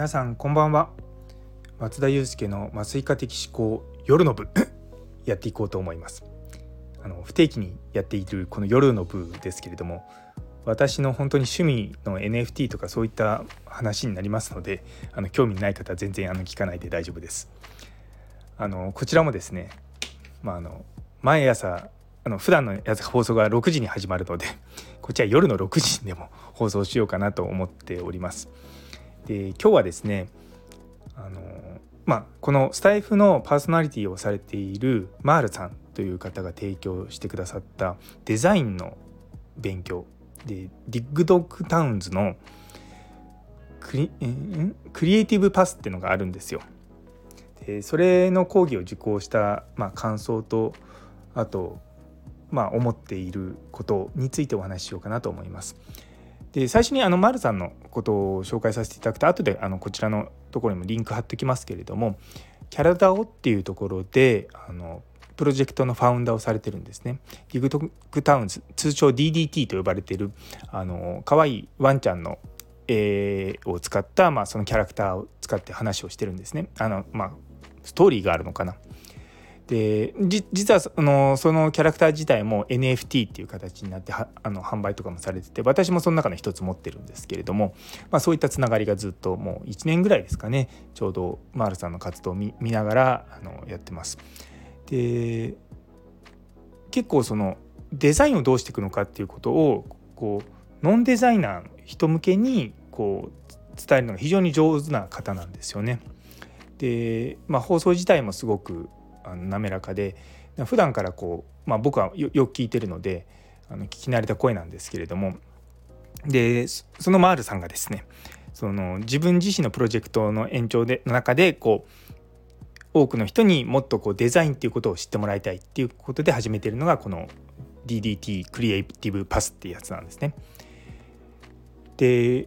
皆さんこんばんは。松田祐介の麻酔科的思考夜の部 やっていこうと思います。あの不定期にやっているこの夜の部ですけれども私の本当に趣味の NFT とかそういった話になりますのであの興味ない方は全然あの聞かないで大丈夫です。あのこちらもですねまああの毎朝あの普段のやつ放送が6時に始まるのでこちは夜の6時でも放送しようかなと思っております。で今日はですねあのまあこのスタイフのパーソナリティをされているマールさんという方が提供してくださったデザインの勉強でディッグドッグタウンズのクリクリエイティブパスっていうのがあるんですよ。でそれの講義を受講した、まあ、感想とあとまあ、思っていることについてお話ししようかなと思います。で最初にあの丸さんのことを紹介させていただくと後であのこちらのところにもリンク貼ってきますけれどもキャラダオっていうところであのプロジェクトのファウンダーをされてるんですね。ディグトックタウンズ通称 DDT と呼ばれているあの可愛いワンちゃんの絵を使った、まあ、そのキャラクターを使って話をしてるんですね。あのまあストーリーがあるのかな。で実はそのそのキャラクター自体も NFT っていう形になってあの販売とかもされてて私もその中の一つ持ってるんですけれども、まあ、そういったつながりがずっともう1年ぐらいですかねちょうどマールさんの活動を見ながらあのやってます。で結構そのデザインをどうしていくのかっていうことをこうノンデザイナーの人向けにこう伝えるのが非常に上手な方なんですよね。で、まあ、放送自体もすごくあの滑らかで普段からこう、まあ、僕はよく聞いてるのであの聞き慣れた声なんですけれどもでそのマールさんがですねその自分自身のプロジェクトの延長での中でこう多くの人にもっとこうデザインっていうことを知ってもらいたいっていうことで始めてるのがこの DDT クリエイティブパスっていうやつなんですね。で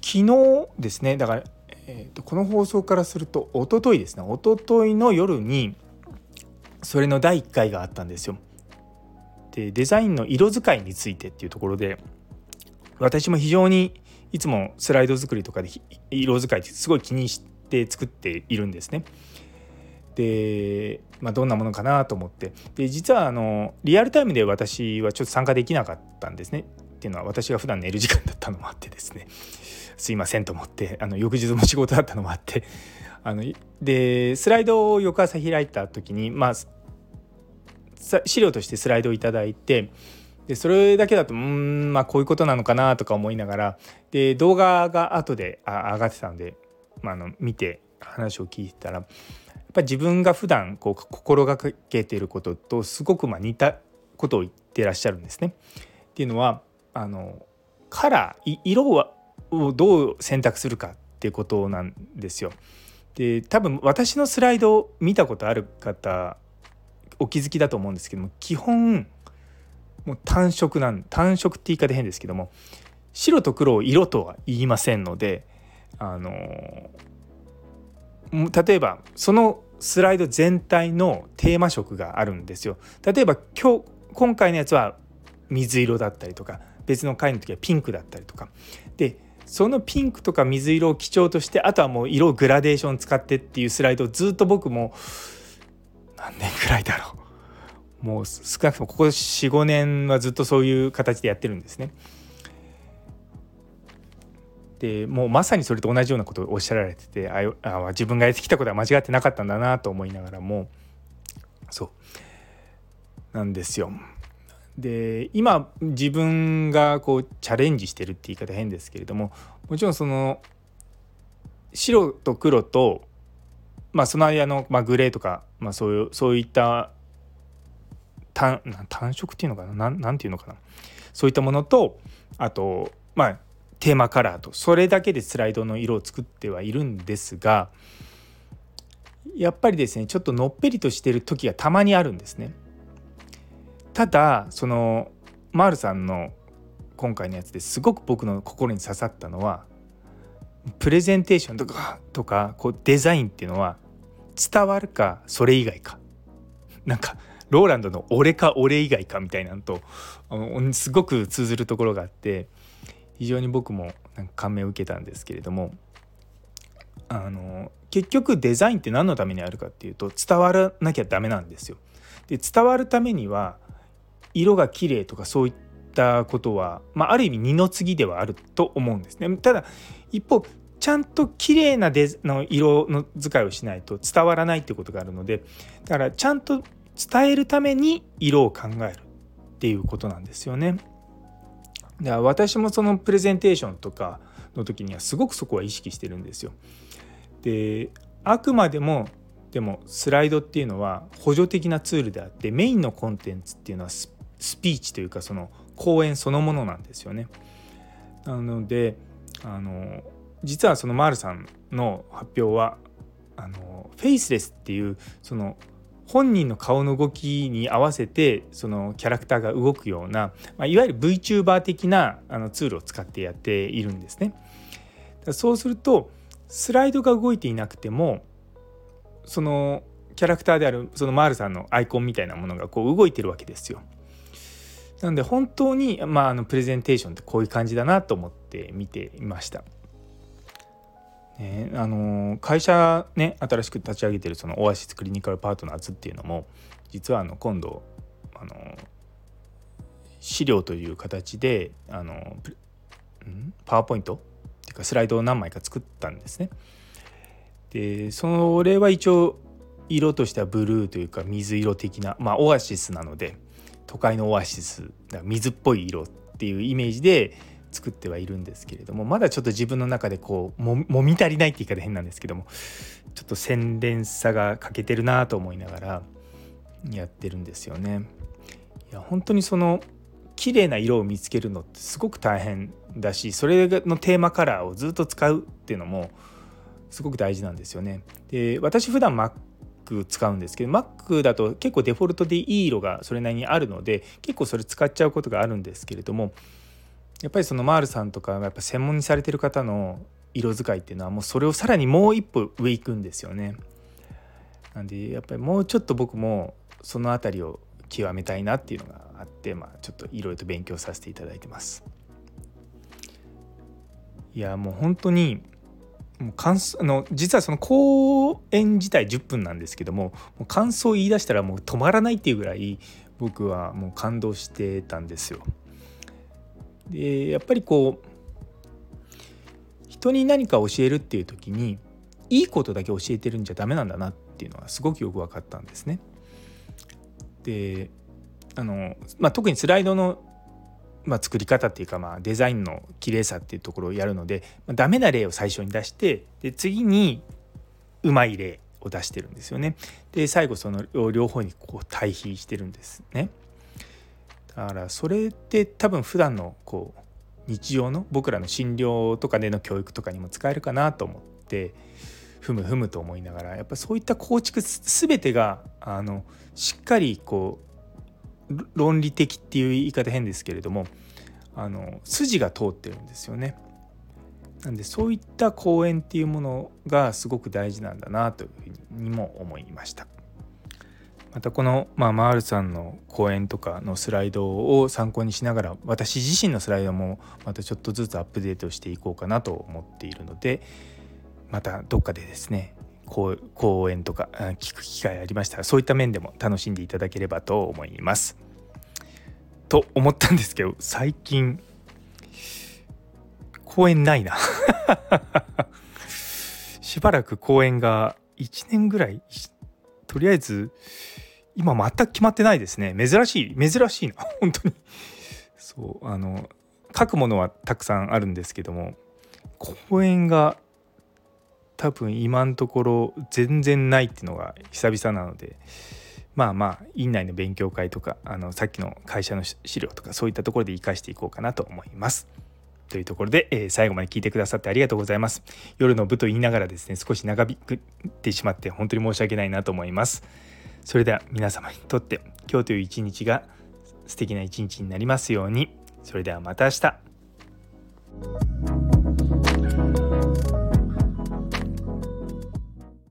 昨日ですねだから、えー、とこの放送からすると一昨日ですね一昨日の夜にそれの第1回があったんですよ。でデザインの色使いについてっていうところで私も非常にいつもスライド作りとかで色使いってすごい気にして作っているんですね。で、まあ、どんなものかなと思ってで実はあのリアルタイムで私はちょっと参加できなかったんですね。っていうのは私が普段寝る時間だったのもあってですね すいませんと思ってあの翌日も仕事だったのもあって あのでスライドを翌朝開いた時にまあ資料としてスライドを頂いてでそれだけだとうんまあこういうことなのかなとか思いながらで動画が後で上がってたんで、まあ、あの見て話を聞いたらやっぱり自分が普段こう心がけていることとすごくま似たことを言ってらっしゃるんですね。っていうのはあのカラー色をどう選択するかっていうことなんですよ。で多分私のスライドを見たことある方お気づきだと思うんですけども基本もう単色なん単色って言い方変ですけども白と黒を色とは言いませんのであの例えばそのスライド全体のテーマ色があるんですよ。例えば今日今回のやつは水色だったりとか別の回の時はピンクだったりとかでそのピンクとか水色を基調としてあとはもう色グラデーション使ってっていうスライドをずっと僕も何年くらいだろうもう少なくともここ45年はずっとそういう形でやってるんですね。でもうまさにそれと同じようなことをおっしゃられててああ自分がやってきたことは間違ってなかったんだなと思いながらもそうなんですよ。で今自分がこうチャレンジしてるって言い方変ですけれどももちろんその白と黒とまあ、その間の、まあ、グレーとか、まあ、そういうそういった単単色っていうのかな？何ていうのかな？そういったものとあとまあテーマカラーとそれだけでスライドの色を作ってはいるんですがやっぱりですねちょっとのっぺりとしてる時がたまにあるんですね。ただそのマールさんの今回のやつですごく僕の心に刺さったのはプレゼンテーションとかとかこうデザインっていうのは伝わるかそれ以外かなんかローランドの「俺か俺以外か」みたいなのとすごく通ずるところがあって非常に僕もなんか感銘を受けたんですけれどもあの結局デザインって何のためにあるかっていうと伝わらなきゃダメなんですよ。で伝わるためには色が綺麗とかそういったことは、まあ、ある意味二の次ではあると思うんですね。ただ一方ちゃんと綺麗なデの色の使いをしないと伝わらないっていうことがあるのでだからちゃんと伝えるために色を考えるっていうことなんですよね。だから私もそのプレゼンテーションとかの時にはすごくそこは意識してるんですよ。であくまでもでもスライドっていうのは補助的なツールであってメインのコンテンツっていうのはススピーチというかその講演そのものなんですよね。なのであの実はそのマールさんの発表はあのフェイスレスっていうその本人の顔の動きに合わせてそのキャラクターが動くような、まあ、いわゆる VTuber 的なあのツールを使ってやっているんですね。そうするとスライドが動いていなくてもそのキャラクターであるそのマールさんのアイコンみたいなものがこう動いてるわけですよ。なので本当に、まあ、あのプレゼンテーションってこういう感じだなと思って見ていました。ね、あの会社ね新しく立ち上げてるそのオアシスクリニカルパートナーズっていうのも実はあの今度あの資料という形であのパワーポイント？っていうかスライドを何枚か作ったんですね。でそれは一応色としてはブルーというか水色的なまあオアシスなので都会のオアシス水っぽい色っていうイメージで作ってはいるんですけれどもまだちょっと自分の中でこうももみ足りないって言い方変なんですけどもちょっと洗練さが欠けてるなと思いながらやってるんですよね。いや本当にその綺麗な色を見つけるのってすごく大変だしそれのテーマカラーをずっと使うっていうのもすごく大事なんですよね。で私普段 Mac 使うんですけど Mac だと結構デフォルトでいい色がそれなりにあるので結構それ使っちゃうことがあるんですけれどもやっぱりそのマールさんとかやっぱ専門にされてる方の色使いっていうのはもうそれをさらにもう一歩上行くんですよね。なんでやっぱりもうちょっと僕もその辺りを極めたいなっていうのがあって、まあ、ちょっといろいろと勉強させていただいてます。いやもう本当にもう感想あの実はその講演自体10分なんですけどももう感想を言い出したらもう止まらないっていうぐらい僕はもう感動してたんですよ。でやっぱりこう人に何か教えるっていう時にいいことだけ教えてるんじゃダメなんだなっていうのはすごくよく分かったんですね。であの、まあ、特にスライドの、まあ、作り方っていうか、まあ、デザインの綺麗さっていうところをやるので、まあ、ダメな例を最初に出してで次にうまい例を出してるんですよね。で最後その両方にこう対比してるんですね。だからそれって多分普段のこう日常の僕らの診療とかでの教育とかにも使えるかなと思ってふむふむと思いながらやっぱそういった構築全てがあのしっかりこう論理的っていう言い方変ですけれどもあの筋が通ってるんですよね。なんでそういった講演っていうものがすごく大事なんだなというふうにも思いました。またこの、まあ、マールさんの講演とかのスライドを参考にしながら私自身のスライドもまたちょっとずつアップデートしていこうかなと思っているのでまたどっかでですね講演とか聞く機会ありましたらそういった面でも楽しんでいただければと思います。と思ったんですけど最近公演ないな。しばらく公演が1年ぐらいとりあえず今全く決まってないですね。珍しい珍しいな 本当に。そうあの書くものはたくさんあるんですけども公演が多分今のところ全然ないっていうのが久々なのでまあまあ院内の勉強会とかあのさっきの会社の資料とかそういったところで活かしていこうかなと思います。というところで、えー、最後まで聞いてくださってありがとうございます。夜の部と言いながらですね少し長引くってしまって本当に申し訳ないなと思います。それでは皆様にとって今日という一日が素敵な一日になりますようにそれではまた明日